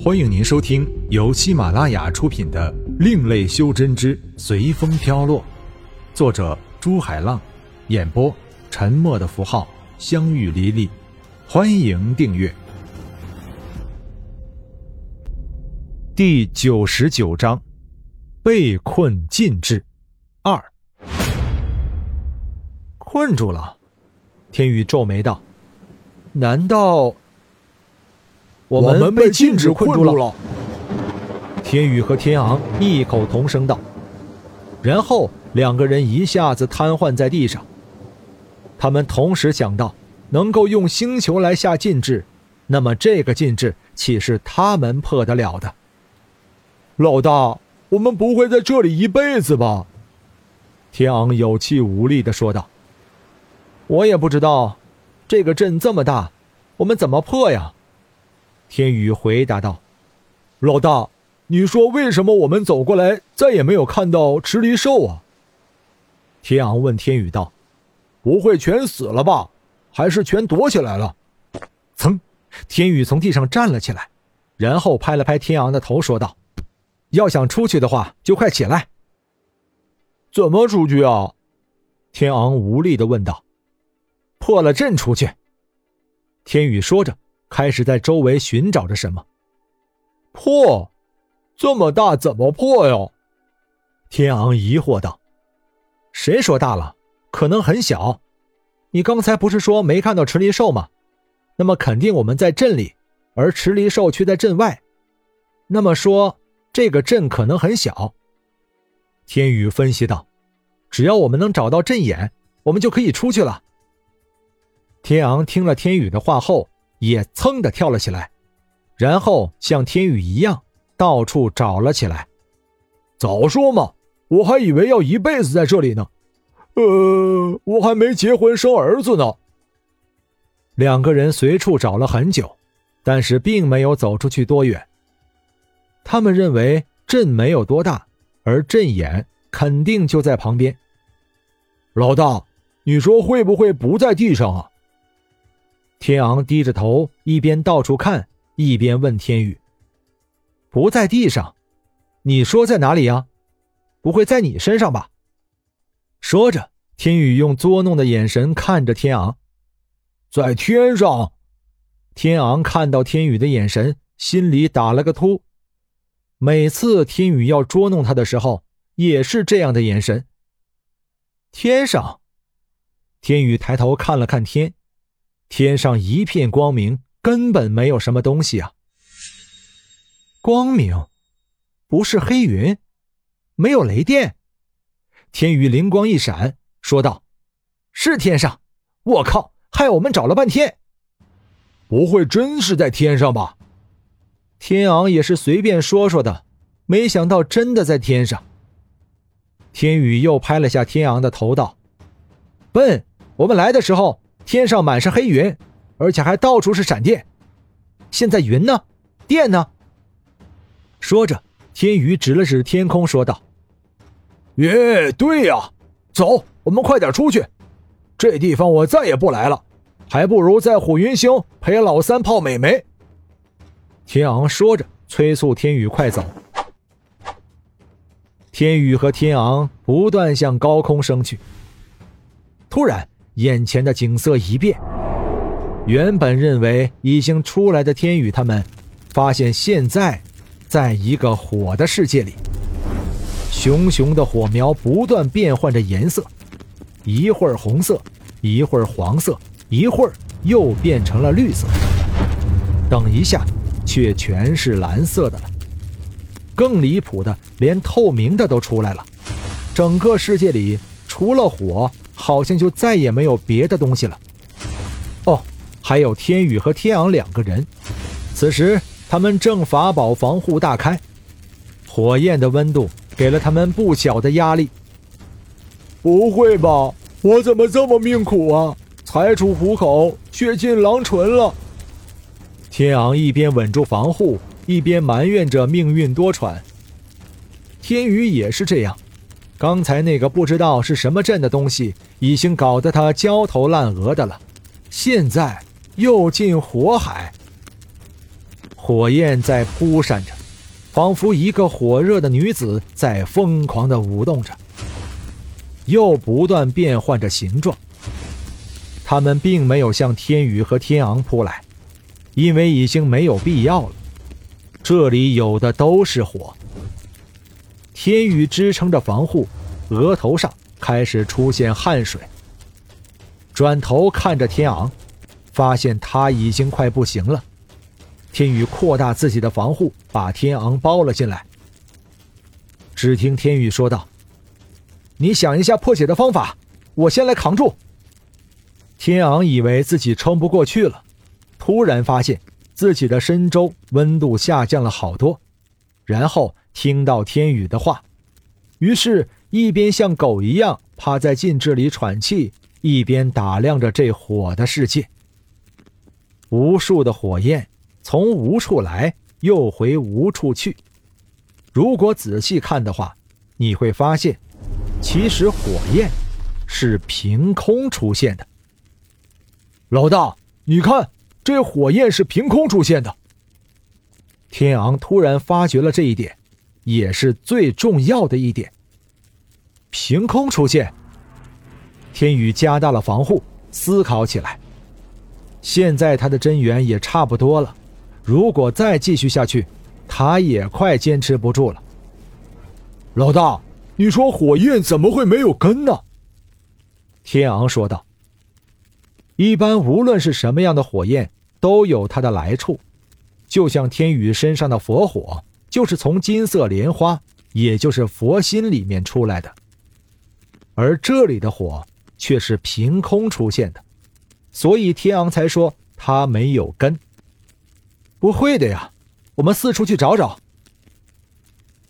欢迎您收听由喜马拉雅出品的《另类修真之随风飘落》，作者朱海浪，演播沉默的符号、相遇离离。欢迎订阅。第九十九章：被困禁制二。困住了，天宇皱眉道：“难道我们被禁止困住了？”天宇和天昂异口同声道，然后两个人一下子瘫痪在地上。他们同时想到，能够用星球来下禁制，那么这个禁制岂是他们破得了的？老大，我们不会在这里一辈子吧？天昂有气无力的说道。我也不知道，这个阵这么大，我们怎么破呀？天宇回答道：“老大，你说为什么我们走过来再也没有看到池离兽啊？”天昂问天宇道：“不会全死了吧？还是全躲起来了？”噌，天宇从地上站了起来，然后拍了拍天昂的头，说道：“要想出去的话，就快起来。”“怎么出去啊？”天昂无力的问道。破了阵出去。天宇说着，开始在周围寻找着什么。破，这么大怎么破呀？天昂疑惑道：“谁说大了？可能很小。你刚才不是说没看到池离兽吗？那么肯定我们在镇里，而池离兽却在镇外。那么说，这个阵可能很小。”天宇分析道：“只要我们能找到阵眼，我们就可以出去了。”天昂听了天宇的话后，也噌的跳了起来，然后像天宇一样到处找了起来。早说嘛，我还以为要一辈子在这里呢。呃，我还没结婚生儿子呢。两个人随处找了很久，但是并没有走出去多远。他们认为阵没有多大，而阵眼肯定就在旁边。老大，你说会不会不在地上啊？天昂低着头，一边到处看，一边问天宇：“不在地上，你说在哪里呀？不会在你身上吧？”说着，天宇用捉弄的眼神看着天昂：“在天上。”天昂看到天宇的眼神，心里打了个突。每次天宇要捉弄他的时候，也是这样的眼神。天上，天宇抬头看了看天。天上一片光明，根本没有什么东西啊。光明，不是黑云，没有雷电。天宇灵光一闪，说道：“是天上！我靠，害我们找了半天，不会真是在天上吧？”天昂也是随便说说的，没想到真的在天上。天宇又拍了下天昂的头，道：“笨，我们来的时候。”天上满是黑云，而且还到处是闪电。现在云呢？电呢？说着，天宇指了指天空，说道：“耶，对呀，走，我们快点出去。这地方我再也不来了，还不如在虎云星陪老三泡美眉。”天昂说着，催促天宇快走。天宇和天昂不断向高空升去。突然。眼前的景色一变，原本认为已经出来的天宇他们，发现现在，在一个火的世界里，熊熊的火苗不断变换着颜色，一会儿红色，一会儿黄色，一会儿又变成了绿色，等一下，却全是蓝色的了。更离谱的，连透明的都出来了，整个世界里除了火。好像就再也没有别的东西了。哦，还有天宇和天昂两个人，此时他们正法宝防护大开，火焰的温度给了他们不小的压力。不会吧，我怎么这么命苦啊？才出虎口，却进狼唇了。天昂一边稳住防护，一边埋怨着命运多舛。天宇也是这样。刚才那个不知道是什么阵的东西，已经搞得他焦头烂额的了。现在又进火海，火焰在扑闪着，仿佛一个火热的女子在疯狂的舞动着，又不断变换着形状。他们并没有向天宇和天昂扑来，因为已经没有必要了。这里有的都是火。天宇支撑着防护，额头上开始出现汗水。转头看着天昂，发现他已经快不行了。天宇扩大自己的防护，把天昂包了进来。只听天宇说道：“你想一下破解的方法，我先来扛住。”天昂以为自己撑不过去了，突然发现自己的身周温度下降了好多，然后听到天宇的话，于是，一边像狗一样趴在禁制里喘气。一边打量着这火的世界，无数的火焰从无处来，又回无处去。如果仔细看的话，你会发现，其实火焰是凭空出现的。老大，你看，这火焰是凭空出现的。天昂突然发觉了这一点，也是最重要的一点。凭空出现。天宇加大了防护，思考起来。现在他的真元也差不多了，如果再继续下去，他也快坚持不住了。老大，你说火焰怎么会没有根呢？天昂说道：“一般无论是什么样的火焰，都有它的来处。就像天宇身上的佛火，就是从金色莲花，也就是佛心里面出来的。而这里的火。”却是凭空出现的，所以天昂才说他没有根。不会的呀，我们四处去找找。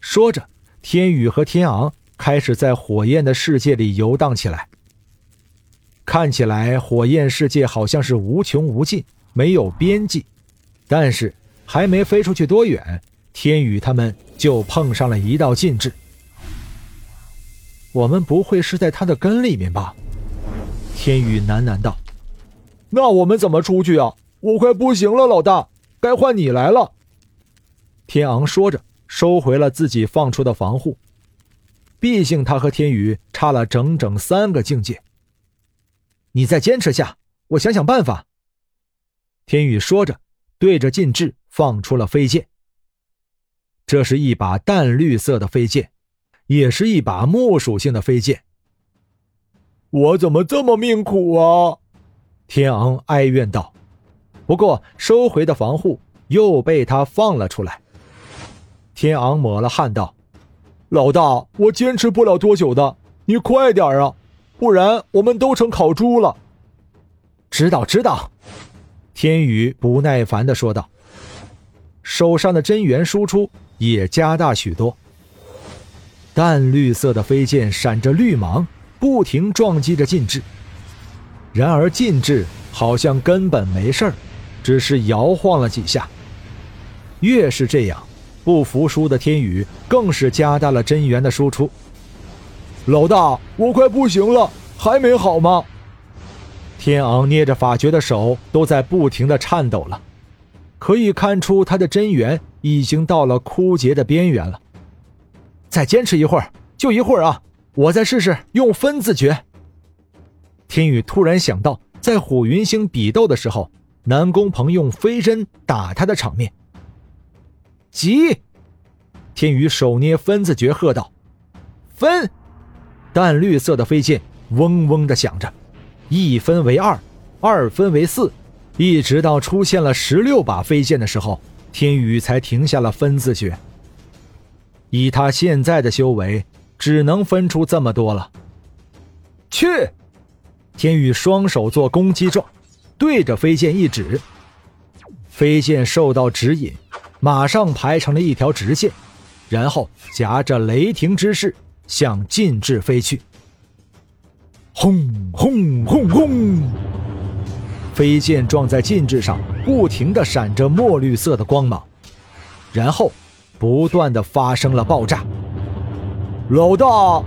说着，天宇和天昂开始在火焰的世界里游荡起来。看起来火焰世界好像是无穷无尽，没有边际。但是还没飞出去多远，天宇他们就碰上了一道禁制。我们不会是在他的根里面吧？天宇喃喃道：“那我们怎么出去啊？我快不行了，老大，该换你来了。”天昂说着，收回了自己放出的防护。毕竟他和天宇差了整整三个境界。你再坚持下，我想想办法。”天宇说着，对着禁制放出了飞剑。这是一把淡绿色的飞剑，也是一把木属性的飞剑。我怎么这么命苦啊！天昂哀怨道。不过收回的防护又被他放了出来。天昂抹了汗道：“老大，我坚持不了多久的，你快点啊，不然我们都成烤猪了。”知道知道。天宇不耐烦的说道。手上的真元输出也加大许多。淡绿色的飞剑闪着绿芒。不停撞击着禁制，然而禁制好像根本没事儿，只是摇晃了几下。越是这样，不服输的天宇更是加大了真元的输出。老大，我快不行了，还没好吗？天昂捏着法诀的手都在不停的颤抖了，可以看出他的真元已经到了枯竭的边缘了。再坚持一会儿，就一会儿啊！我再试试用分字诀。天宇突然想到，在虎云星比斗的时候，南宫鹏用飞针打他的场面。急！天宇手捏分字诀，喝道：“分！”淡绿色的飞剑嗡嗡的响着，一分为二，二分为四，一直到出现了十六把飞剑的时候，天宇才停下了分字诀。以他现在的修为。只能分出这么多了。去！天宇双手做攻击状，对着飞剑一指，飞剑受到指引，马上排成了一条直线，然后夹着雷霆之势向禁制飞去。轰轰轰轰！飞剑撞在禁制上，不停的闪着墨绿色的光芒，然后不断的发生了爆炸。老大，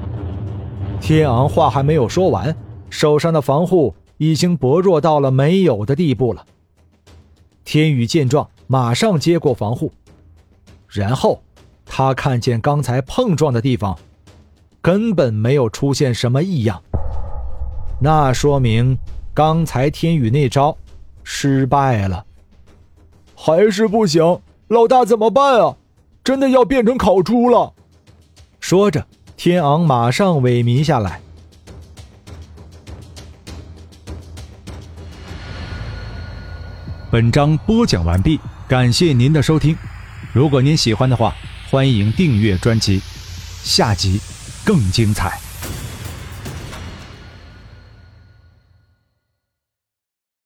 天昂话还没有说完，手上的防护已经薄弱到了没有的地步了。天宇见状，马上接过防护，然后他看见刚才碰撞的地方根本没有出现什么异样，那说明刚才天宇那招失败了。还是不行，老大怎么办啊？真的要变成烤猪了！说着，天昂马上萎靡下来。本章播讲完毕，感谢您的收听。如果您喜欢的话，欢迎订阅专辑，下集更精彩。